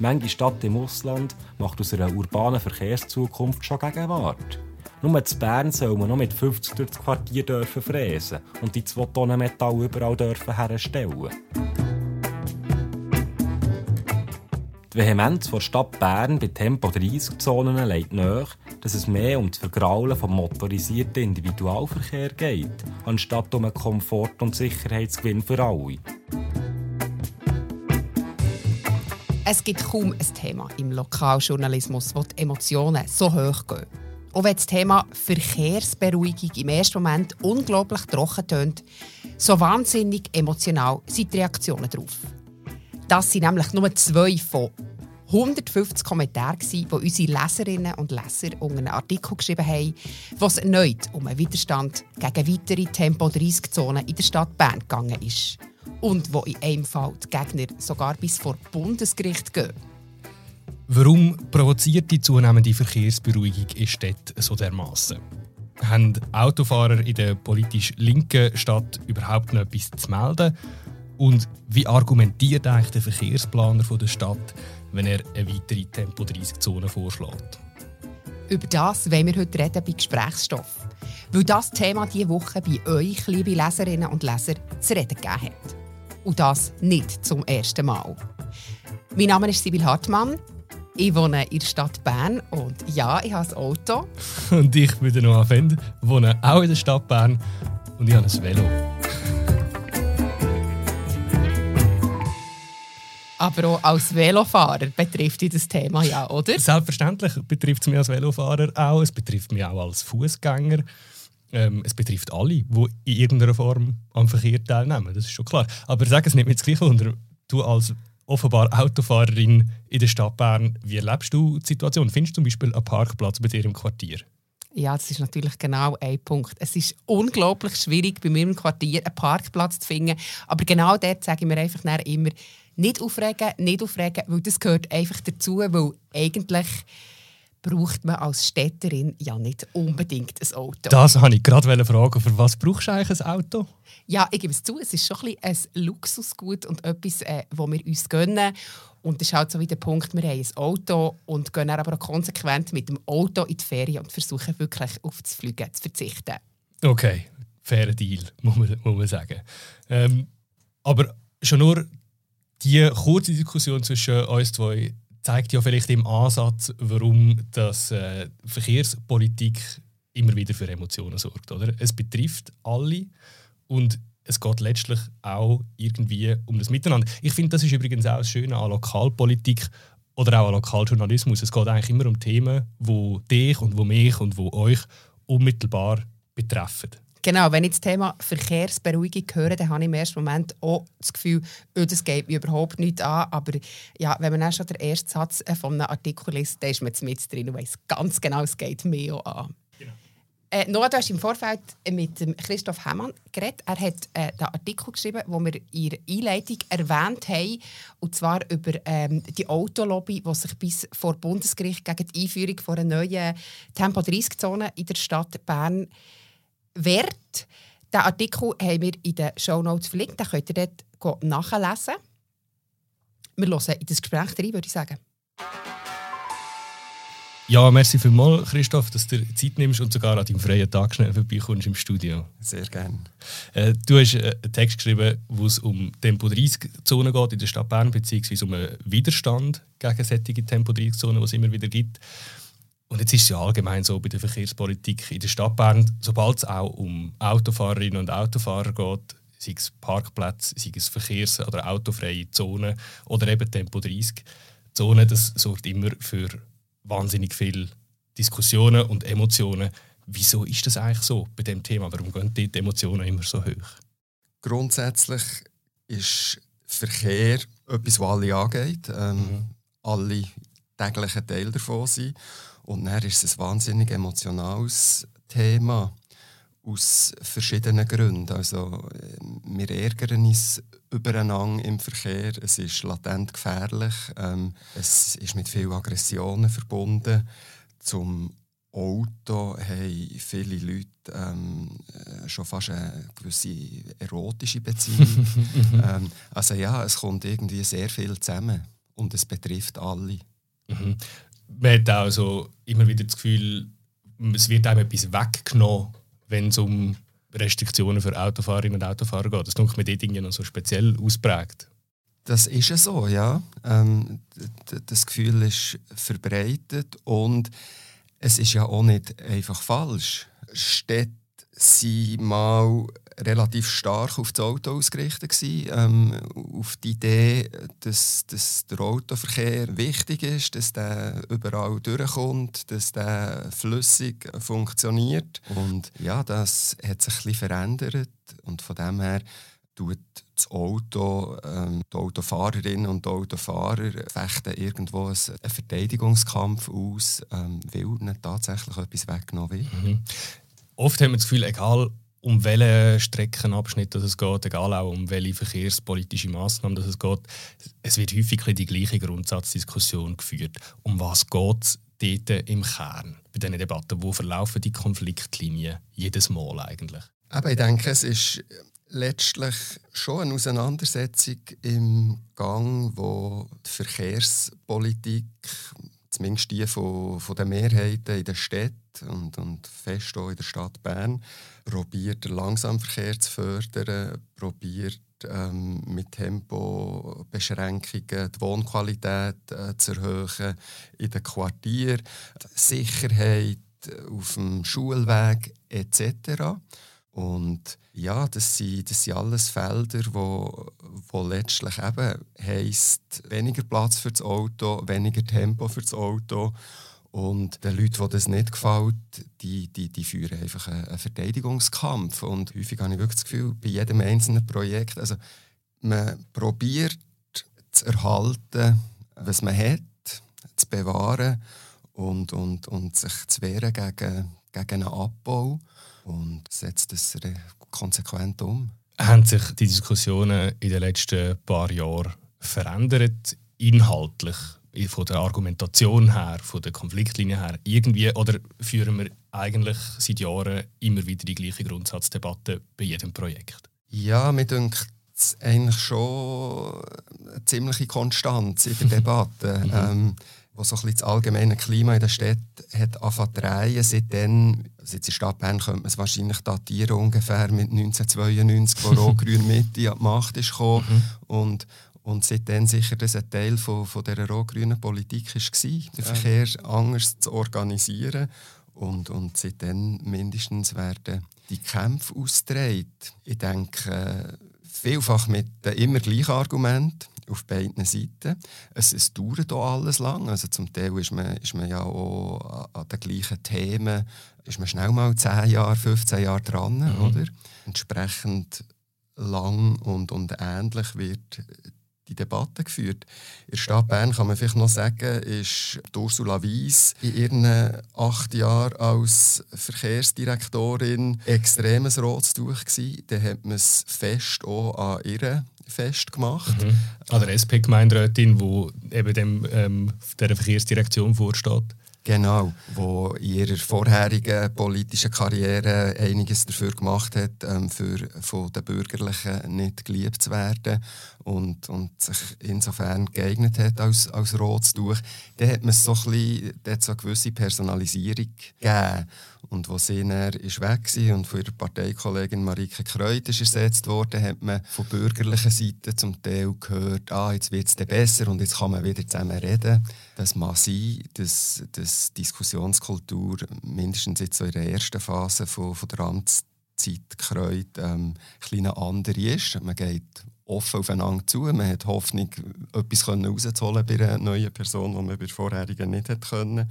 Manche Stadt im Ausland macht aus einer urbanen Verkehrszukunft schon Gegenwart. Nur zu Bern soll man noch mit 50 durch das Quartier dürfen fräsen und die 2 Tonnen Metall überall dürfen herstellen. Die Vehemenz der Stadt Bern bei Tempo 30-Zonen legt nach, dass es mehr um das Vergraulen vom motorisierten Individualverkehr geht, anstatt um einen Komfort- und Sicherheitsgewinn für alle. Es gibt kaum ein Thema im Lokaljournalismus, wo die Emotionen so hoch gehen. Auch wenn das Thema Verkehrsberuhigung im ersten Moment unglaublich trocken tönt, so wahnsinnig emotional sind die Reaktionen darauf. Das sind nämlich nur zwei von 150 Kommentaren, die unsere Leserinnen und Leser unter einen Artikel geschrieben haben, was erneut um einen Widerstand gegen weitere Tempo-30-Zonen in der Stadt Bern gegangen ist. Und wo in einem Fall die Gegner sogar bis vor Bundesgericht gehen. Warum provoziert die zunehmende Verkehrsberuhigung in Städten so dermaßen? Haben Autofahrer in der politisch linken Stadt überhaupt noch etwas zu melden? Und wie argumentiert eigentlich der Verkehrsplaner der Stadt, wenn er eine weitere Tempo-30-Zone vorschlägt? Über das wollen wir heute reden bei Gesprächsstoff. Weil das Thema diese Woche bei euch, liebe Leserinnen und Leser, zu reden gegeben hat. Und das nicht zum ersten Mal. Mein Name ist Sibyl Hartmann. Ich wohne in der Stadt Bern und ja, ich habe ein Auto. Und ich bin der Noah Fend, wohne auch in der Stadt Bern und ich habe ein Velo. Aber auch als Velofahrer betrifft dich das Thema ja, oder? Selbstverständlich betrifft es mich als Velofahrer auch. Es betrifft mich auch als Fußgänger. Ähm, es betrifft alle, die in irgendeiner Form am Verkehr teilnehmen. Das ist schon klar. Aber sag es nicht mit das Gleiche unter. Du als offenbar Autofahrerin in der Stadt Bern, wie erlebst du die Situation? Findest du zum Beispiel einen Parkplatz bei dir im Quartier? Ja, das ist natürlich genau ein Punkt. Es ist unglaublich schwierig, bei mir im Quartier einen Parkplatz zu finden. Aber genau dort sage ich mir einfach immer, nicht aufregen, nicht aufregen, weil das gehört einfach dazu, weil eigentlich braucht man als Städterin ja nicht unbedingt ein Auto. Das wollte ich gerade fragen. Für was brauchst du eigentlich ein Auto? Ja, ich gebe es zu, es ist schon ein, ein Luxusgut und etwas, äh, wo wir uns gönnen. Und das ist halt so wie der Punkt, wir haben ein Auto und gehen aber auch konsequent mit dem Auto in die Ferien und versuchen wirklich auf das Fliegen zu verzichten. Okay, fairer Deal, muss man, muss man sagen. Ähm, aber schon nur die kurze Diskussion zwischen uns zwei zeigt ja vielleicht im Ansatz, warum das äh, Verkehrspolitik immer wieder für Emotionen sorgt. Oder? Es betrifft alle und es geht letztlich auch irgendwie um das Miteinander. Ich finde, das ist übrigens auch das Schöne an Lokalpolitik oder auch an Lokaljournalismus. Es geht eigentlich immer um Themen, wo dich und wo mich und wo euch unmittelbar betreffen. Genau, wenn ich das Thema Verkehrsberuhigung höre, dann habe ich im ersten Moment auch das Gefühl, oh, das geht mir überhaupt nicht an. Aber ja, wenn man dann schon den ersten Satz äh, von einem Artikel liest, dann ist man mit drin und weiß ganz genau, es geht mir auch an. Genau. Äh, Noah, du hast im Vorfeld mit Christoph Hemmann geredet. Er hat äh, den Artikel geschrieben, den wir in der Einleitung erwähnt haben. Und zwar über ähm, die Autolobby, die sich bis vor Bundesgericht gegen die Einführung einer neuen Tempo-30-Zone in der Stadt Bern wert. Den Artikel haben wir in den Show Notes verlinkt. Den könnt ihr dort nachlesen. Wir hören in das Gespräch rein, würde ich sagen. Ja, merci vielmals, Christoph, dass du dir Zeit nimmst und sogar an deinem freien Tag schnell vorbeikommst im Studio. Sehr gerne. Äh, du hast äh, einen Text geschrieben, wo es um Tempo-30-Zonen geht in der Stadt Bern, beziehungsweise um einen Widerstand gegen solche Tempo-30-Zonen, die es immer wieder gibt. Und jetzt ist es ja allgemein so bei der Verkehrspolitik in der Stadt Bern, sobald es auch um Autofahrerinnen und Autofahrer geht, sei es Parkplätze, sei es Verkehrs- oder autofreie Zonen oder eben Tempo 30 Zonen, das sorgt immer für wahnsinnig viele Diskussionen und Emotionen. Wieso ist das eigentlich so bei dem Thema? Warum gehen die Emotionen immer so hoch? Grundsätzlich ist Verkehr etwas, was alle angeht. Ähm, mhm. Alle täglichen Teil davon sind. Und dann ist es ein wahnsinnig emotionales Thema aus verschiedenen Gründen. Also, äh, wir ärgern uns übereinander im Verkehr. Es ist latent gefährlich. Ähm, es ist mit vielen Aggressionen verbunden. Zum Auto haben viele Leute ähm, äh, schon fast eine gewisse erotische Beziehung. ähm, also ja, es kommt irgendwie sehr viel zusammen. und es betrifft alle. Mhm. Man hat auch so immer wieder das Gefühl, es wird einem etwas weggenommen, wenn es um Restriktionen für Autofahrerinnen und Autofahrer geht. Das denke mir dort irgendwie noch so speziell ausprägt. Das ist ja so, ja. Ähm, das Gefühl ist verbreitet und es ist ja auch nicht einfach falsch. Städte sind mal relativ stark auf das Auto ausgerichtet gewesen, ähm, auf die Idee, dass, dass der Autoverkehr wichtig ist, dass der überall durchkommt, dass der flüssig funktioniert und ja, das hat sich bisschen verändert und von dem her tut das Auto, ähm, die Autofahrerinnen und die Autofahrer fechten irgendwo einen Verteidigungskampf aus, ähm, weil ihnen tatsächlich etwas weggenommen wird. Mhm. Oft haben wir das Gefühl, egal um welchen Streckenabschnitt es geht, egal auch um welche verkehrspolitische Massnahmen es geht, es wird häufig die gleiche Grundsatzdiskussion geführt. Um was geht es dort im Kern bei diesen Debatten? Wo verlaufen die Konfliktlinien jedes Mal eigentlich? Aber ich denke, es ist letztlich schon eine Auseinandersetzung im Gang, wo die Verkehrspolitik, zumindest die von, von den Mehrheiten in der Stadt und, und fest auch in der Stadt Bern, probiert, den Langsamverkehr zu fördern, probiert ähm, mit Tempobeschränkungen die Wohnqualität äh, zu erhöhen in den Quartieren, Sicherheit auf dem Schulweg etc. Und ja, das sind, das sind alles Felder, wo, wo letztlich eben heisst, weniger Platz für das Auto, weniger Tempo für das Auto. Und den Leuten, die das nicht gefällt, die, die, die führen einfach einen, Verteidigungskampf. Und häufig habe ich wirklich das Gefühl, bei jedem einzelnen Projekt, also man probiert zu erhalten, was man hat, zu bewahren und, und, und sich zu wehren gegen, gegen einen Abbau und setzt das konsequent um. Haben sich die Diskussionen in den letzten paar Jahren verändert, inhaltlich, von der Argumentation her, von der Konfliktlinie her, irgendwie, oder führen wir eigentlich seit Jahren immer wieder die gleiche Grundsatzdebatte bei jedem Projekt? Ja, mir denkt eigentlich schon eine ziemliche Konstanz in der Debatte. Mhm. Ähm, wo so ein bisschen das allgemeine Klima in der Stadt hat angefangen. Seitdem, also jetzt in Stadt Bern könnte man es wahrscheinlich datieren, ungefähr mit 1992, wo Rot-Grün Mitte an die Macht ist gekommen. Mhm. Und, und seitdem sicher das ein Teil von, von dieser rot-grünen Politik war, den Verkehr anders zu organisieren. Und, und seitdem mindestens werden die Kämpfe ausgetragen. Ich denke, vielfach mit den immer gleichen Argumenten auf beiden Seiten. Es, es dauert auch alles lang. Also zum Teil ist man, ist man ja auch an den gleichen Themen ist man schnell mal 10 Jahre, 15 Jahre dran. Mhm. Oder? Entsprechend lang und, und ähnlich wird die Debatte geführt. In der Stadt Bern kann man vielleicht noch sagen, ist Ursula Weiss in ihren acht Jahren als Verkehrsdirektorin extremes rotes Tuch gewesen. Dann hat man es fest auch an ihr festgemacht. Mhm. An der SP-Gemeinderätin, die eben dem, ähm, der Verkehrsdirektion vorsteht. Genau, wo in ihrer vorherigen politischen Karriere einiges dafür gemacht hat, ähm, für von den Bürgerlichen nicht geliebt zu werden und, und sich insofern geeignet hat als, als rotes Tuch. Dann hat man so ein bisschen, so eine gewisse Personalisierung gegeben. Und als sie dann ist weg war und von ihrer Parteikollegin Marike Kreut ist ersetzt wurde, hat man von bürgerlicher Seite zum Teil gehört, ah, jetzt wird es besser und jetzt kann man wieder zusammen reden. Das mag sein, dass, dass Diskussionskultur mindestens jetzt so in der ersten Phase von, von der Amtszeit Kreut ähm, eine andere ist. Man geht offen aufeinander zu. Man hat Hoffnung, etwas rauszuholen bei einer neuen Person, die man bei der vorherigen nicht hätte können.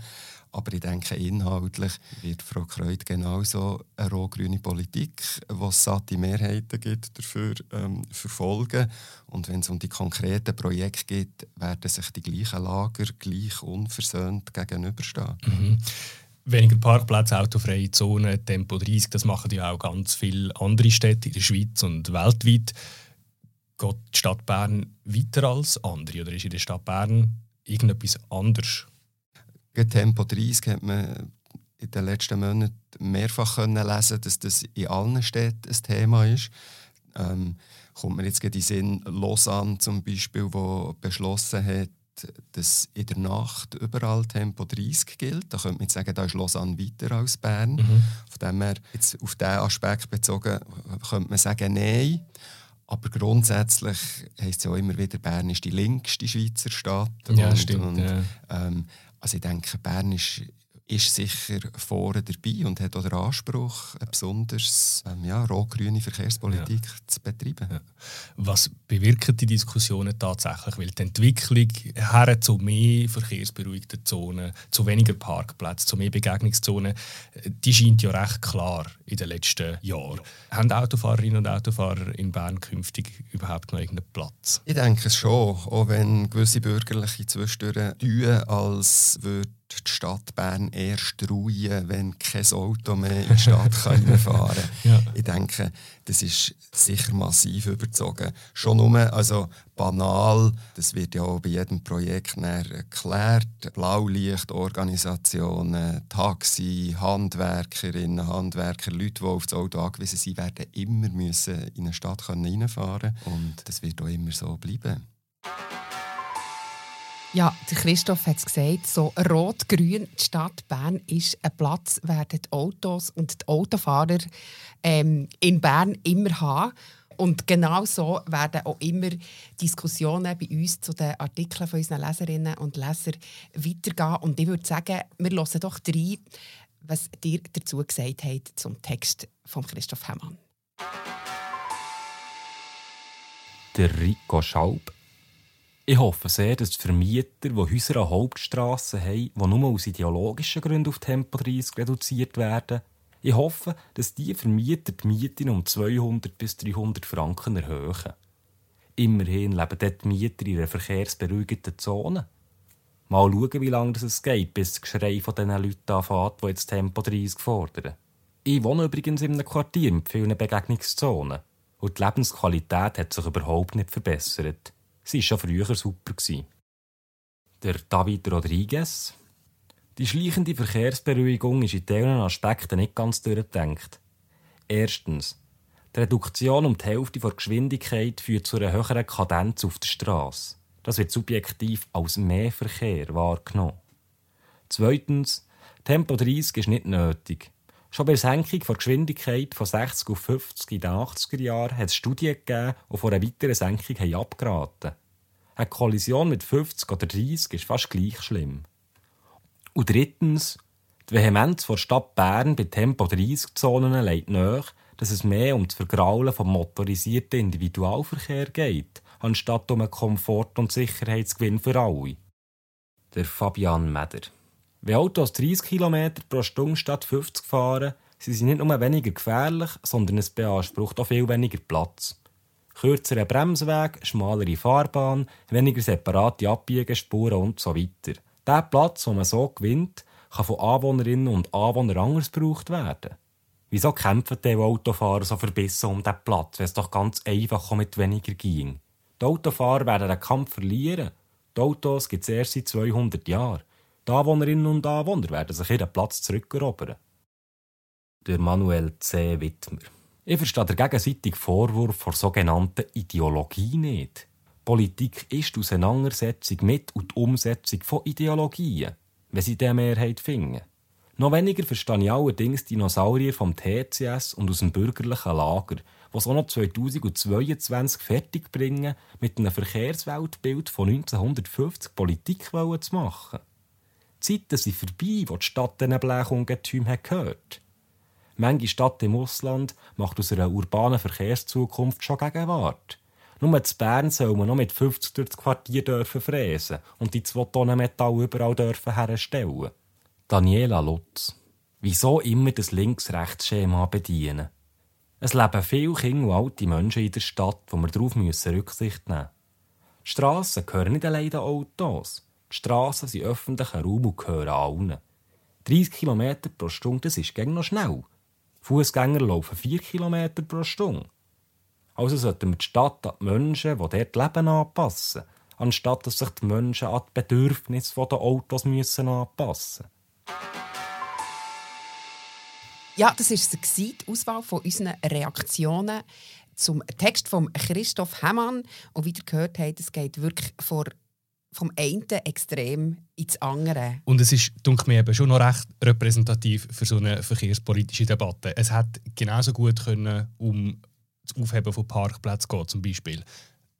Aber ich denke, inhaltlich wird Frau Kreut genauso eine rot-grüne Politik, die satte Mehrheiten gibt, dafür ähm, verfolgen. Und wenn es um die konkreten Projekte geht, werden sich die gleichen Lager gleich unversöhnt gegenüberstehen. Mhm. Weniger Parkplätze, autofreie Zonen, Tempo 30, das machen ja auch ganz viele andere Städte in der Schweiz und weltweit. Geht die Stadt Bern weiter als andere oder ist in der Stadt Bern irgendetwas anders? Tempo 30 hat man in den letzten Monaten mehrfach können lesen, dass das in allen Städten ein Thema ist. Ähm, kommt mir jetzt in den Sinn, Lausanne zum Beispiel, wo beschlossen hat, dass in der Nacht überall Tempo 30 gilt. Da könnte man sagen, da ist Lausanne weiter als Bern. Mhm. Von dem her, jetzt auf diesen Aspekt bezogen, könnte man sagen, nein. Aber grundsätzlich heisst es ja auch immer wieder, Bern ist die linkste Schweizer Stadt. Ja, und, stimmt. Und, ja. ähm, also ich denke, Bern ist, ist sicher vorne dabei und hat auch den Anspruch, eine besonders ähm, ja, rot-grüne Verkehrspolitik zu betreiben. Ja. Was bewirken die Diskussionen tatsächlich? Weil die Entwicklung her zu mehr verkehrsberuhigten Zonen, zu weniger Parkplätzen, zu mehr Begegnungszonen, die scheint ja recht klar in den letzten Jahren. Haben Autofahrerinnen und Autofahrer in Bern künftig überhaupt noch irgendeinen Platz? Ich denke es schon, auch wenn gewisse Bürgerliche zwischendurch tun, als würde die Stadt Bern erst ruhen, wenn kein Auto mehr in die Stadt fahren kann. Ja. Ich denke, das ist sicher massiv überzogen. Schon nur, also banal, das wird ja auch bei jedem Projekt erklärt. Blaulichtorganisationen, Taxi, Handwerkerinnen, Handwerker, Leute, die auf das Auto angewiesen sind, werden immer müssen in eine Stadt reinfahren können. Und das wird auch immer so bleiben. Ja, Christoph hat es gesagt, so rot-grün, die Stadt Bern ist ein Platz, werden die Autos und die Autofahrer ähm, in Bern immer haben. Und genau so werden auch immer Diskussionen bei uns zu den Artikeln von unseren Leserinnen und Lesern weitergehen. Und ich würde sagen, wir hören doch rein, was dir dazu gesagt habt zum Text von Christoph Hemmann. Der Rico Schaub. Ich hoffe sehr, dass die Vermieter, die Häuser an Hauptstrassen haben, die nur aus ideologischen Gründen auf Tempo 30 reduziert werden, ich hoffe, dass diese Vermieter die Mieten um 200 bis 300 Franken erhöhen. Immerhin leben dort die Mieter in einer verkehrsberuhigten Zone. Mal schauen, wie lange es geht, bis das Geschrei von diesen Leuten anfängt, die jetzt Tempo 30 fordern. Ich wohne übrigens in einem Quartier mit vielen Begegnungszonen. Und die Lebensqualität hat sich überhaupt nicht verbessert. Sie war schon früher super. Der David Rodriguez. Die schleichende Verkehrsberuhigung ist in diesen Aspekten nicht ganz durchdenkt. Erstens. Die Reduktion um die Hälfte der Geschwindigkeit führt zu einer höheren Kadenz auf der Straße. Das wird subjektiv als mehr Verkehr wahrgenommen. Zweitens. Tempo 30 ist nicht nötig. Schon bei der Senkung der Geschwindigkeit von 60 auf 50 in den 80er Jahren hat es Studien gegeben, die von einer weiteren Senkung haben abgeraten Eine Kollision mit 50 oder 30 ist fast gleich schlimm. Und drittens, die Vehemenz der Stadt Bern bei Tempo-30-Zonen legt nach, dass es mehr um das Vergraulen vom motorisierten Individualverkehr geht, anstatt um einen Komfort- und Sicherheitsgewinn für alle. Der Fabian Meder. Wenn Autos 30 km pro Stunde statt 50 fahren, sind sie nicht nur weniger gefährlich, sondern es beansprucht auch viel weniger Platz. Kürzerer Bremsweg, schmalere Fahrbahn, weniger separate Abbiegespuren und so weiter. Der Platz, den man so gewinnt, kann von Anwohnerinnen und Anwohnern anders gebraucht werden. Wieso kämpfen die Autofahrer so verbissen um diesen Platz, wenn es doch ganz einfach mit weniger ging? Die Autofahrer werden den Kampf verlieren. Die Autos gibt es erst seit 200 Jahren. Die Anwohnerinnen und Anwohner werden sich ihren Platz zurückerobern. Der Manuel C. Wittmer. Ich verstehe den gegenseitigen Vorwurf vor sogenannten Ideologie nicht. Politik ist die Auseinandersetzung mit und die Umsetzung von Ideologien, wenn sie diese Mehrheit finden. Noch weniger verstehe ich allerdings Dinosaurier vom TCS und aus dem bürgerlichen Lager, es auch noch 2022 fertig bringen, mit einem Verkehrsweltbild von 1950 Politik zu machen. Zeiten sind vorbei, wo die Stadt diesen Blechungetümen gehört. Manche Stadt im Ausland macht aus einer urbanen Verkehrszukunft schon Gegenwart. Nur zu Bern soll man noch mit 50 durch das Quartier dürfen fräsen und die zwei Tonnen Metall überall dürfen herstellen. Daniela Lutz. Wieso immer das Links-Rechts-Schema bedienen? Es leben viele Kinder und alte Menschen in der Stadt, wo wir darauf müssen Rücksicht nehmen Die Strassen gehören nicht allein den Autos. Die Strassen sind öffentlicher Raum und gehören allen. 30 km pro Stunde, das ist gegen noch schnell. Fußgänger laufen 4 km pro Stunde. Also sollten wir die Stadt an die Menschen, die dort leben, anpassen, anstatt dass sich die Menschen an die Bedürfnisse der Autos müssen anpassen Ja, das war die Auswahl von unseren Reaktionen zum Text von Christoph Hemmann. Und wie ihr gehört habt, es geht wirklich vor vom einen Extrem ins andere. Und es ist, denke mir, eben schon noch recht repräsentativ für so eine verkehrspolitische Debatte. Es hätte genauso gut können um das Aufheben von Parkplätzen gehen, zum Beispiel.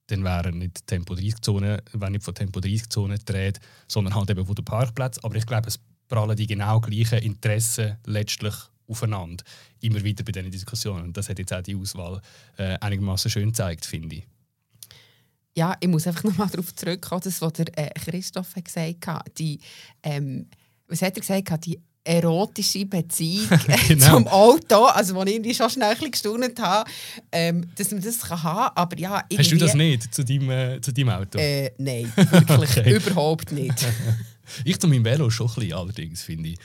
Dann wären nicht Tempo 30 Zonen, wenn nicht von Tempo 30 Zonen dreht, sondern halt eben von den Parkplätzen. Aber ich glaube, es prallen die genau gleichen Interessen letztlich aufeinander. Immer wieder bei diesen Diskussionen. Und das hat jetzt auch die Auswahl äh, einigermaßen schön gezeigt, finde ich. Ja, ich muss einfach nochmal darauf zurückkommen, das, was der äh, Christoph hat gesagt hat. Die, ähm, was hat er gesagt? Die erotische Beziehung genau. zum Auto, also wo ich irgendwie schon schnell ein gestaunt habe, ähm, dass man das kann haben kann. Aber ja, Hast du das nicht zu deinem, äh, zu deinem Auto? Äh, nein, wirklich okay. überhaupt nicht. ich zu meinem Velo schon ein bisschen, allerdings, finde ich.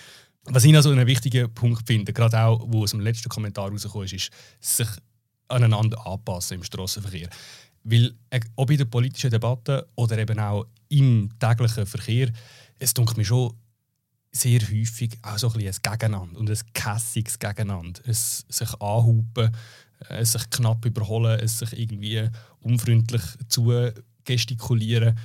Was ich noch so einen wichtigen Punkt finde, gerade auch, wo aus dem letzten Kommentar rausgekommen ist, ist, sich aneinander anpassen im Straßenverkehr. Weil, äh, ob in der politischen Debatte oder eben auch im täglichen Verkehr, es dunkelt mir schon sehr häufig auch so ein, ein Gegeneinander und ein kässiges Gegeneinander. Es sich anhupen, es sich knapp überholen, es sich irgendwie unfreundlich zu gestikulieren.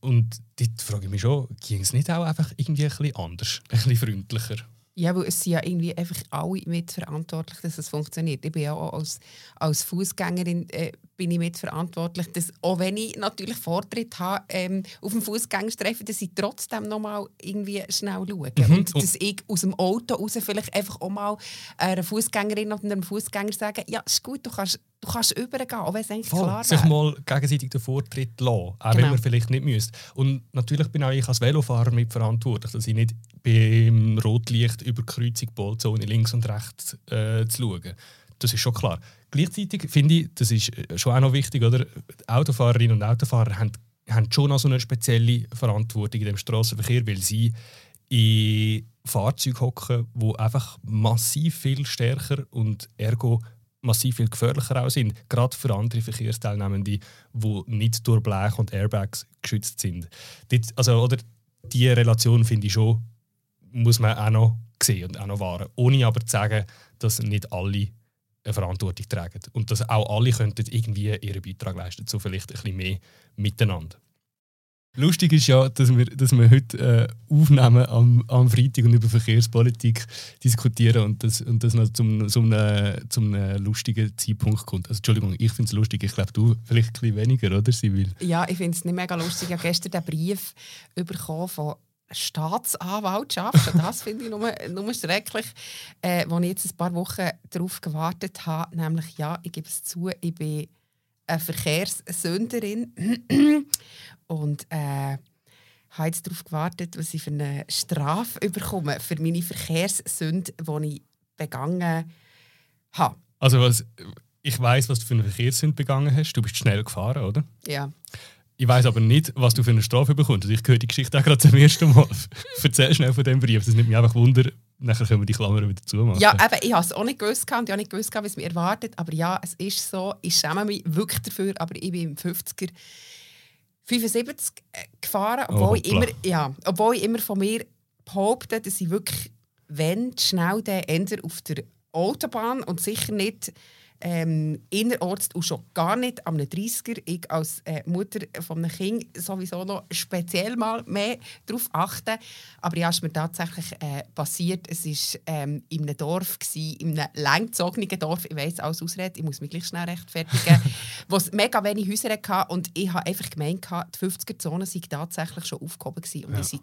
Und dort frage ich mich schon, ging es nicht auch einfach irgendwie ein bisschen anders, ein bisschen freundlicher? Ja, weil es sind ja irgendwie einfach alle mitverantwortlich, dass es funktioniert. Ich bin ja auch als, als Fußgängerin äh, bin ich mitverantwortlich, dass auch wenn ich natürlich Vortritt habe ähm, auf dem Fußgängerstreifen, dass ich trotzdem noch mal irgendwie schnell schaue mhm. und dass ich aus dem Auto raus vielleicht einfach auch mal einer Fußgängerin oder einem Fußgänger sage, ja, ist gut, du kannst du kannst übergehen, auch wenn es eigentlich Voll, klar Sich mal gegenseitig den Vortritt lassen, auch genau. wenn man vielleicht nicht müsste. Und natürlich bin auch ich als Velofahrer mitverantwortlich, dass ich nicht beim Rotlicht über die Kreuzung Bolzone links und rechts äh, zu schauen. Das ist schon klar. Gleichzeitig finde ich, das ist äh, schon auch noch wichtig, oder? Autofahrerinnen und Autofahrer haben, haben schon noch so eine spezielle Verantwortung in dem Straßenverkehr, weil sie in Fahrzeugen hocken, die einfach massiv viel stärker und ergo massiv viel gefährlicher auch sind, gerade für andere Verkehrsteilnehmende, die nicht durch Blech und Airbags geschützt sind. Dort, also, oder die Relation finde ich schon, muss man auch noch sehen und auch noch wahren, ohne aber zu sagen, dass nicht alle eine Verantwortung tragen und dass auch alle könnten irgendwie ihren Beitrag leisten, so vielleicht ein bisschen mehr miteinander. Lustig ist ja, dass wir, dass wir heute äh, aufnehmen am, am Freitag und über Verkehrspolitik diskutieren und das, und das noch zum, zum, äh, zum äh, lustigen Zeitpunkt kommt. Also, Entschuldigung, ich finde es lustig, ich glaube, du vielleicht ein bisschen weniger, oder, Sibyl? Ja, ich finde es nicht mega lustig. Ich habe gestern den Brief bekommen von Staatsanwaltschaft. das finde ich nur, nur schrecklich, äh, wo ich jetzt ein paar Wochen darauf gewartet habe. Nämlich, ja, ich gebe es zu, ich bin eine Verkehrssünderin und äh, habe jetzt darauf gewartet, was ich für eine Strafe bekomme für meine Verkehrssünde, die ich begangen habe. Also was, ich weiß, was du für eine Verkehrssünde begangen hast. Du bist schnell gefahren, oder? Ja. Ich weiß aber nicht, was du für eine Strafe bekommst. Also ich höre die Geschichte auch gerade zum ersten Mal. Erzähl schnell von dem Brief. Das nimmt mich einfach Wunder. Nachher können wir die Klammern wieder zumachen. Ja, eben, ich habe es auch nicht gewusst und ich habe nicht gewusst, was mich erwartet. Aber ja, es ist so. Ich schäme mich wirklich dafür, aber ich bin im 50er 75 äh, gefahren, obwohl, oh, ich immer, ja, obwohl ich immer von mir behaupte, dass ich wirklich, wenn schnell den auf der Autobahn und sicher nicht ähm, innerorts und schon gar nicht am 30er. Ich als äh, Mutter von einem Kind sowieso noch speziell mal mehr darauf achten. Aber ja, ist mir tatsächlich äh, passiert. Es war ähm, in einem Dorf, gewesen, in einem langgezogenen Dorf. Ich weiß alles ausreden, ich muss mich gleich schnell rechtfertigen. wo es mega wenig Häuser hatte und ich habe einfach gemeint, die 50er-Zone sei tatsächlich schon aufgehoben gewesen. Und ja. ich sei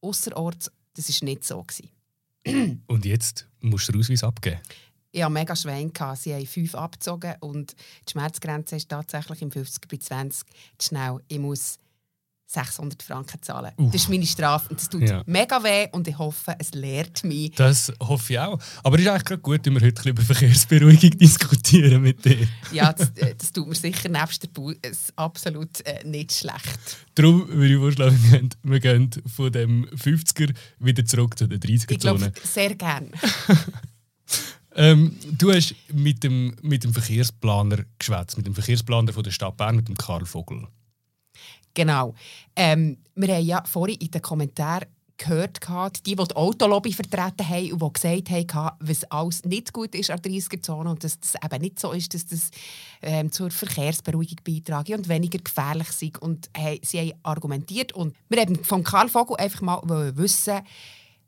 außerorts, das war nicht so. Gewesen. und jetzt musst du den Ausweis abgeben? Ich hatte mega Schwein. Sie haben fünf abgezogen und die Schmerzgrenze ist tatsächlich im 50 bei 20 zu schnell. Ich muss 600 Franken zahlen. Uh. Das ist meine Strafe und das tut ja. mega weh und ich hoffe, es lehrt mich. Das hoffe ich auch. Aber es ist eigentlich gut, wenn wir heute über Verkehrsberuhigung diskutieren mit dir. ja, das, äh, das, tut mir sicher nebst der Bau absolut äh, nicht schlecht. Darum würde ich vorschlagen, wir gehen, von dem 50er wieder zurück zu der 30er-Zone. Ich glaube, sehr gerne. Ähm, du hast mit dem, mit dem Verkehrsplaner geschwätzt, mit dem Verkehrsplaner von der Stadt Bern, mit dem Karl Vogel. Genau. Ähm, wir haben ja vorhin in den Kommentaren gehört, die, die die Autolobby vertreten haben und die gesagt haben, was alles nicht gut ist an der 30er-Zone und dass das eben nicht so ist, dass das ähm, zur Verkehrsberuhigung beiträgt und weniger gefährlich ist. Und hey, sie haben argumentiert und wir haben von Karl Vogel einfach mal wissen,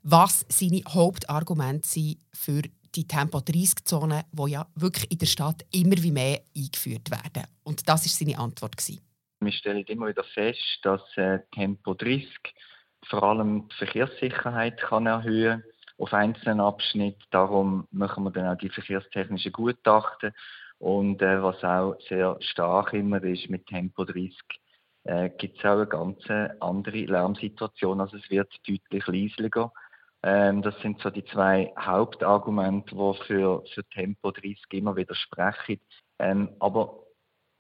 was seine Hauptargumente sind für die Tempo-30-Zonen, die ja wirklich in der Stadt immer wie mehr eingeführt werden. Und das war seine Antwort. Gewesen. Wir stellen immer wieder fest, dass äh, Tempo 30 vor allem die Verkehrssicherheit kann erhöhen auf einzelnen Abschnitten. Darum machen wir dann auch die verkehrstechnischen Gutachten. Und äh, was auch sehr stark immer ist mit Tempo 30, äh, gibt es auch eine ganz andere Lärmsituation. Also es wird deutlich leislicher. Ähm, das sind so die zwei Hauptargumente, die für, für Tempo 30 immer wieder sprechen. Ähm, aber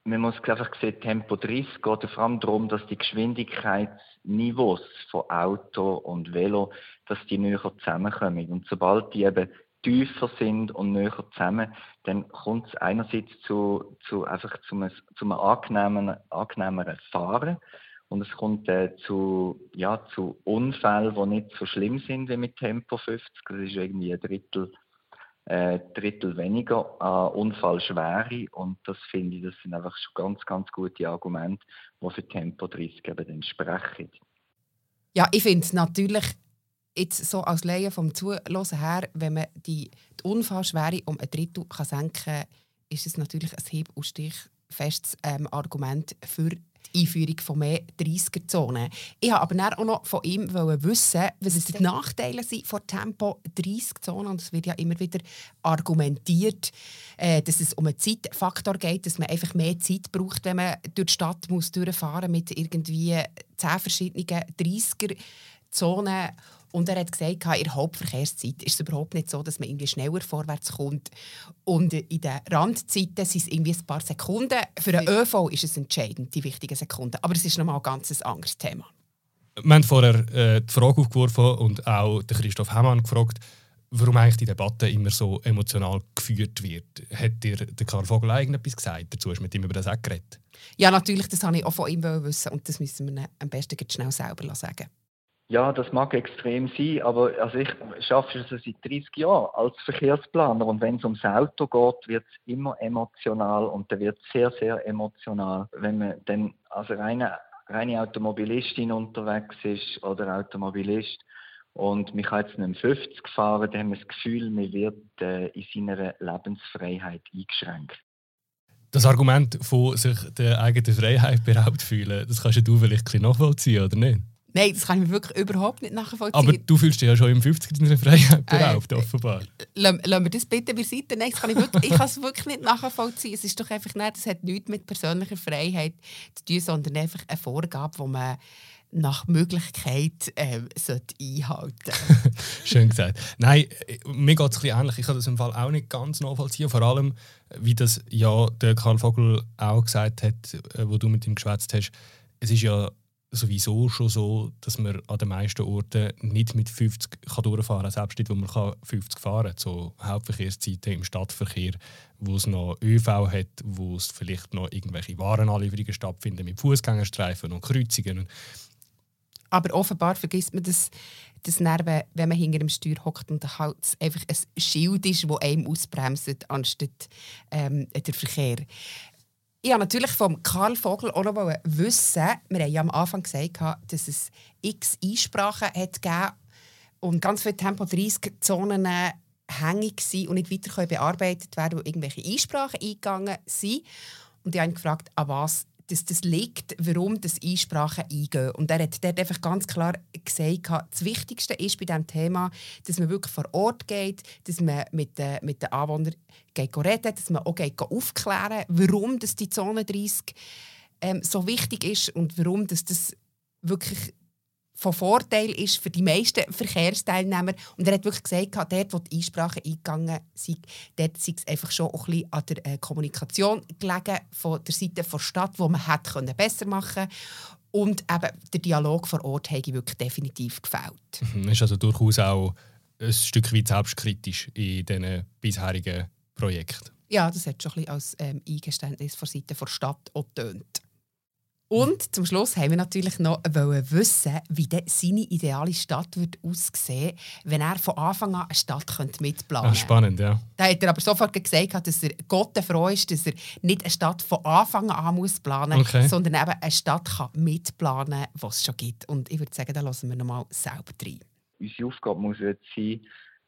man muss einfach sehen, Tempo 30 geht vor allem darum, dass die Geschwindigkeitsniveaus von Auto und Velo, dass die näher zusammenkommen. Und sobald die eben tiefer sind und näher zusammen, dann kommt es einerseits zu, zu einfach zu einem, zu einem angenehmeren, angenehmeren Fahren und es kommt äh, zu, ja, zu Unfällen, die nicht so schlimm sind wie mit Tempo 50. Das ist irgendwie ein Drittel äh, Drittel weniger an Unfallschwere und das finde ich, das sind einfach schon ganz, ganz gute Argumente, die für Tempo 30 eben entsprechen. Ja, ich finde es natürlich jetzt so als Laie vom Zuhören her, wenn man die, die Unfallschwere um ein Drittel kann senken kann, ist es natürlich ein Hieb- und Stichfestes ähm, Argument für die Einführung von mehr 30er-Zonen. Ich habe aber auch noch von ihm wissen, was die Nachteile sind von Tempo 30-Zonen. Und es wird ja immer wieder argumentiert, äh, dass es um einen Zeitfaktor geht, dass man einfach mehr Zeit braucht, wenn man durch die Stadt muss durchfahren mit irgendwie zehn verschiedenen 30er-Zonen. Und er hat gesagt, in der Hauptverkehrszeit ist es überhaupt nicht so, dass man irgendwie schneller vorwärts kommt. Und in den Randzeiten sind es irgendwie ein paar Sekunden. Für den ÖV ist es entscheidend, die wichtigen Sekunden. Aber es ist nochmal ein ganz anderes Thema. Wir haben vorher äh, die Frage aufgeworfen und auch Christoph Hemmann gefragt, warum eigentlich die Debatte immer so emotional geführt wird. Hat dir der Karl Vogel irgendetwas gesagt dazu? Hast du mit ihm über das auch geredet? Ja, natürlich, das wollte ich auch von ihm wissen und das müssen wir am besten schnell selber sagen. Ja, das mag extrem sein, aber also ich arbeite schon seit 30 Jahren als Verkehrsplaner und wenn es ums Auto geht, wird es immer emotional und da wird sehr, sehr emotional, wenn man dann als reine, reine Automobilistin unterwegs ist oder Automobilist und man kann jetzt nicht 50 fahren, dann haben wir das Gefühl, man wird äh, in seiner Lebensfreiheit eingeschränkt. Das Argument von sich der eigenen Freiheit beraubt fühlen, das kannst du vielleicht nachvollziehen, oder nicht? Nein, das kann ich mir wirklich überhaupt nicht nachvollziehen. Aber du fühlst dich ja schon im 50 deiner Freiheit beraubt, äh, offenbar. Lassen wir das bitte beiseite. Nein, das kann ich, wirklich, ich kann es wirklich nicht nachvollziehen. Es ist doch einfach nicht, das hat nichts mit persönlicher Freiheit zu tun, sondern einfach eine Vorgabe, die man nach Möglichkeit äh, sollte einhalten Schön gesagt. Nein, mir geht es ein bisschen ähnlich. Ich kann das im Fall auch nicht ganz nachvollziehen. Vor allem, wie das ja der Karl Vogel auch gesagt hat, äh, wo du mit ihm geschwätzt hast. Es ist ja sowieso schon so, dass man an den meisten Orten nicht mit 50 kann durchfahren kann, selbst dort, wo man 50 fahren kann. So Hauptverkehrszeiten im Stadtverkehr, wo es noch ÖV hat, wo es vielleicht noch irgendwelche Warenanlieferungen stattfinden mit Fußgängerstreifen und Kreuzungen. Aber offenbar vergisst man das, das Nerven, wenn man hinter dem Steuer hockt und halt einfach ein Schild ist, das einem ausbremst, anstatt ähm, der Verkehr. Ich wollte natürlich vom Karl Vogel auch noch wissen, wir haben ja am Anfang gesagt, dass es x Einsprachen hat und ganz viele Tempo-30-Zonen hängig sind und nicht weiter bearbeitet werden, wo irgendwelche Einsprachen eingegangen sind. Und ich habe ihn gefragt, an was dass das liegt, warum das Einsprachen eingehen. Und er hat dort einfach ganz klar gesagt, das Wichtigste ist bei diesem Thema, dass man wirklich vor Ort geht, dass man mit den, mit den Anwohnern geht reden, dass man auch geht aufklären warum das die Zone 30 ähm, so wichtig ist und warum das, das wirklich von Vorteil ist für die meisten Verkehrsteilnehmer. Und er hat wirklich gesagt, dort, wo die Einsprache eingegangen sind, dort sei es einfach schon ein bisschen an der äh, Kommunikation gelegen von der Seite der Stadt, wo man hätte können besser machen Und eben der Dialog vor Ort habe wirklich definitiv gefällt. Mhm, ist also durchaus auch ein Stück weit selbstkritisch in diesen bisherigen Projekten. Ja, das hat schon ein bisschen als ähm, Eingeständnis von Seite der Stadt auch getönt. Und zum Schluss haben wir natürlich noch wissen, wie seine ideale Stadt wird aussehen wenn er von Anfang an eine Stadt mitplanen könnte. spannend, ja. Da hat er aber sofort gesagt, dass er Gott froh ist, dass er nicht eine Stadt von Anfang an muss planen muss, okay. sondern eben eine Stadt kann mitplanen kann, die es schon gibt. Und ich würde sagen, da lassen wir noch mal selber rein. Unsere Aufgabe muss jetzt sein,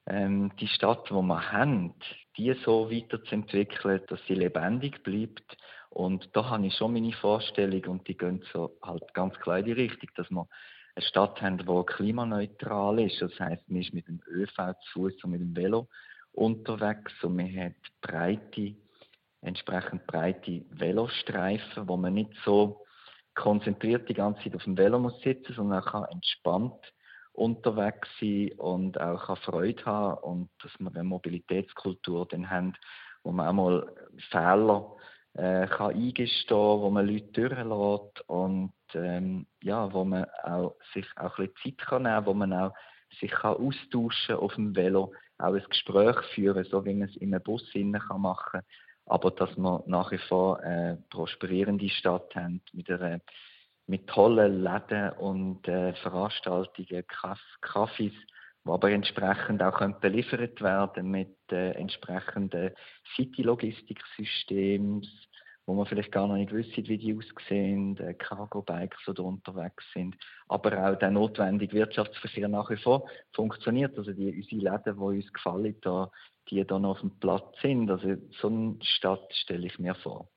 ähm, die Stadt, die wir haben, die so weiterzuentwickeln, dass sie lebendig bleibt und da habe ich schon meine Vorstellung und die gehen so halt ganz klar in die Richtung, dass wir eine Stadt haben, die klimaneutral ist. Das heißt, man ist mit dem ÖV zu Fuß und mit dem Velo unterwegs und man hat breite, entsprechend breite Velostreifen, wo man nicht so konzentriert die ganze Zeit auf dem Velo muss sitzen, sondern auch entspannt unterwegs sein und auch Freude haben und dass wir eine Mobilitätskultur dann haben, wo man auch mal Fehler äh, kann eingestehen, wo man Leute durchlässt und ähm, ja, wo man auch sich auch ein bisschen Zeit kann nehmen, wo man auch sich kann austauschen auf dem Velo, auch ein Gespräch führen, so wie man es in einem Bus kann machen, aber dass wir nach wie vor eine prosperierende Stadt haben mit einer mit tollen Läden und äh, Veranstaltungen, Kaffees, die aber entsprechend auch beliefert werden mit äh, entsprechenden City-Logistiksystems, wo man vielleicht gar noch nicht wissen, wie die aussehen, äh, Cargo-Bikes, da unterwegs sind, aber auch der notwendige Wirtschaftsverkehr nach wie vor funktioniert. Also die, unsere Läden, die uns gefallen, da, die da noch auf dem Platz sind. Also so eine Stadt stelle ich mir vor.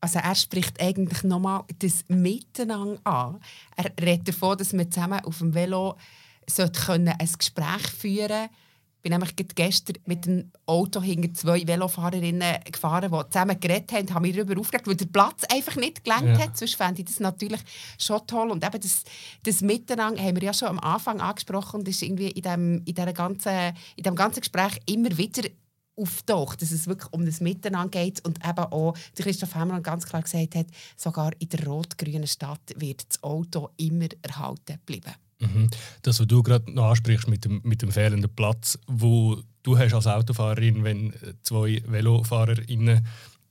Also er spricht eigentlich nochmal das Miteinander an. Er redet davon, dass wir zusammen auf dem Velo können ein Gespräch führen können. Ich bin nämlich gestern mit dem Auto hinter zwei Velofahrerinnen gefahren, die zusammen geredet haben, haben mich darüber aufgeregt, weil der Platz einfach nicht gelenkt ja. hat. Sonst fände ich das natürlich schon toll. Und eben das, das Miteinander haben wir ja schon am Anfang angesprochen und ist irgendwie in dem, in, dieser ganzen, in dem ganzen Gespräch immer wieder auftaucht, dass es wirklich um das Miteinander geht und eben auch, wie Christoph Hemmermann ganz klar gesagt hat, sogar in der rot-grünen Stadt wird das Auto immer erhalten bleiben. Mhm. Das, was du gerade noch ansprichst mit dem, mit dem fehlenden Platz, wo du hast als Autofahrerin, wenn zwei VelofahrerInnen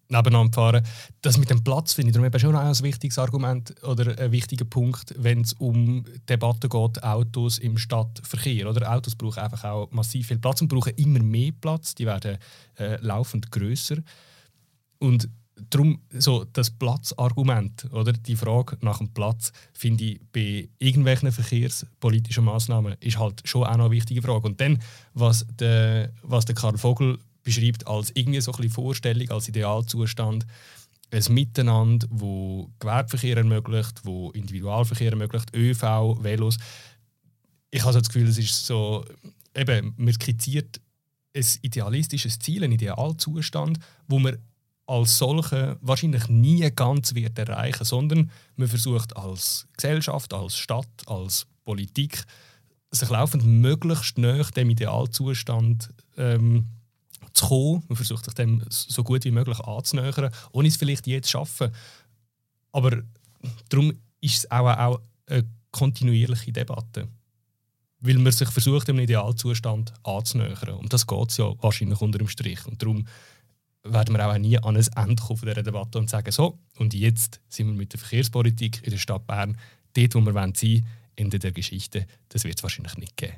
nebeneinander fahren. Das mit dem Platz finde ich darum eben schon ein wichtiges Argument oder ein wichtiger Punkt, wenn es um Debatten geht, Autos im Stadtverkehr. Oder? Autos brauchen einfach auch massiv viel Platz und brauchen immer mehr Platz. Die werden äh, laufend grösser. Und darum so das Platzargument oder die Frage nach dem Platz finde ich bei irgendwelchen verkehrspolitischen Maßnahmen ist halt schon auch noch eine wichtige Frage und dann was der was der Karl Vogel beschreibt als irgendwie so ein Vorstellung als Idealzustand ein Miteinander, wo Gewerbeverkehr ermöglicht, wo Individualverkehr ermöglicht, ÖV, Velos. Ich habe so das Gefühl, es ist so eben man skizziert ein idealistisches Ziel, ein Idealzustand, wo man als solche wahrscheinlich nie ganz wird erreichen, sondern man versucht als Gesellschaft, als Stadt, als Politik sich laufend möglichst näher dem Idealzustand ähm, zu kommen. Man versucht sich dem so gut wie möglich anzunähern, ohne es vielleicht jetzt zu schaffen. Aber darum ist es auch, auch eine kontinuierliche Debatte. Weil man sich versucht, dem Idealzustand anzunähern. Und das geht ja wahrscheinlich unter dem Strich. Und darum werden wir auch nie an ein Ende kommen von dieser Debatte und sagen, so, und jetzt sind wir mit der Verkehrspolitik in der Stadt Bern dort, wo wir sein wollen, Ende der Geschichte. Das wird es wahrscheinlich nicht geben.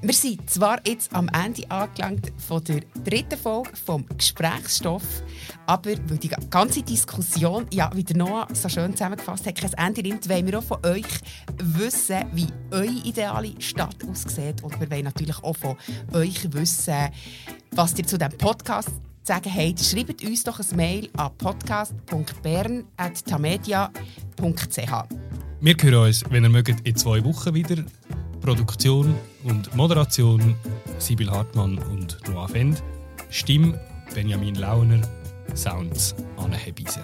Wir sind zwar jetzt am Ende angelangt von der dritten Folge vom Gesprächsstoff, aber weil die ganze Diskussion, ja, wie der Noah so schön zusammengefasst hat, kein Ende nimmt, wollen wir auch von euch wissen, wie eure ideale Stadt aussieht. Und wir wollen natürlich auch von euch wissen, was ihr zu diesem Podcast sagen habt. Schreibt uns doch ein Mail an podcast.bern.tamedia.ch. Wir hören uns, wenn ihr mögt, in zwei Wochen wieder. Produktion und Moderation Sibyl Hartmann und Noah Fend. Stimme Benjamin Launer. Sounds Anne Hebise.